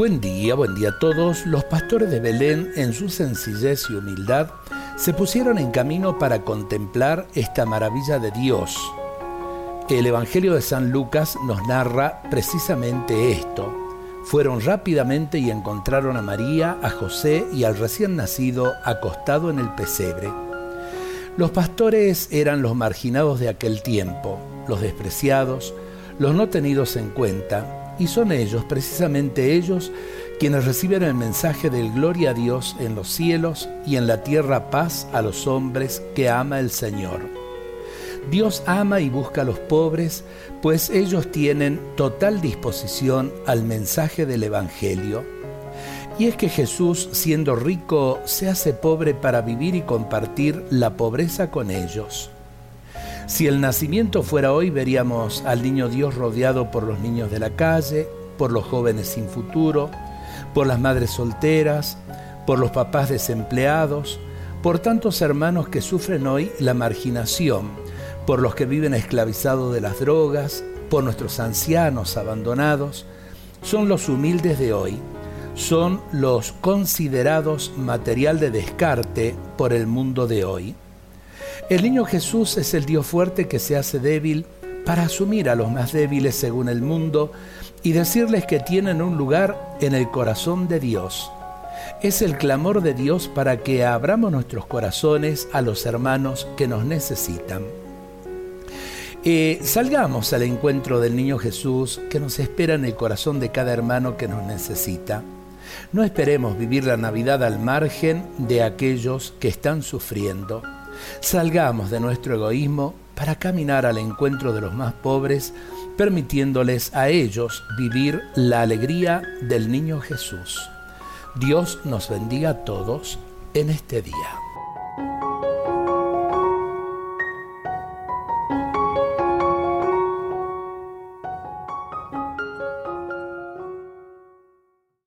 Buen día, buen día a todos. Los pastores de Belén, en su sencillez y humildad, se pusieron en camino para contemplar esta maravilla de Dios. El Evangelio de San Lucas nos narra precisamente esto. Fueron rápidamente y encontraron a María, a José y al recién nacido acostado en el pesebre. Los pastores eran los marginados de aquel tiempo, los despreciados, los no tenidos en cuenta, y son ellos, precisamente ellos, quienes reciben el mensaje del gloria a Dios en los cielos y en la tierra paz a los hombres que ama el Señor. Dios ama y busca a los pobres, pues ellos tienen total disposición al mensaje del Evangelio. Y es que Jesús, siendo rico, se hace pobre para vivir y compartir la pobreza con ellos. Si el nacimiento fuera hoy, veríamos al niño Dios rodeado por los niños de la calle, por los jóvenes sin futuro, por las madres solteras, por los papás desempleados, por tantos hermanos que sufren hoy la marginación, por los que viven esclavizados de las drogas, por nuestros ancianos abandonados. Son los humildes de hoy, son los considerados material de descarte por el mundo de hoy. El niño Jesús es el Dios fuerte que se hace débil para asumir a los más débiles según el mundo y decirles que tienen un lugar en el corazón de Dios. Es el clamor de Dios para que abramos nuestros corazones a los hermanos que nos necesitan. Eh, salgamos al encuentro del niño Jesús que nos espera en el corazón de cada hermano que nos necesita. No esperemos vivir la Navidad al margen de aquellos que están sufriendo. Salgamos de nuestro egoísmo para caminar al encuentro de los más pobres, permitiéndoles a ellos vivir la alegría del niño Jesús. Dios nos bendiga a todos en este día.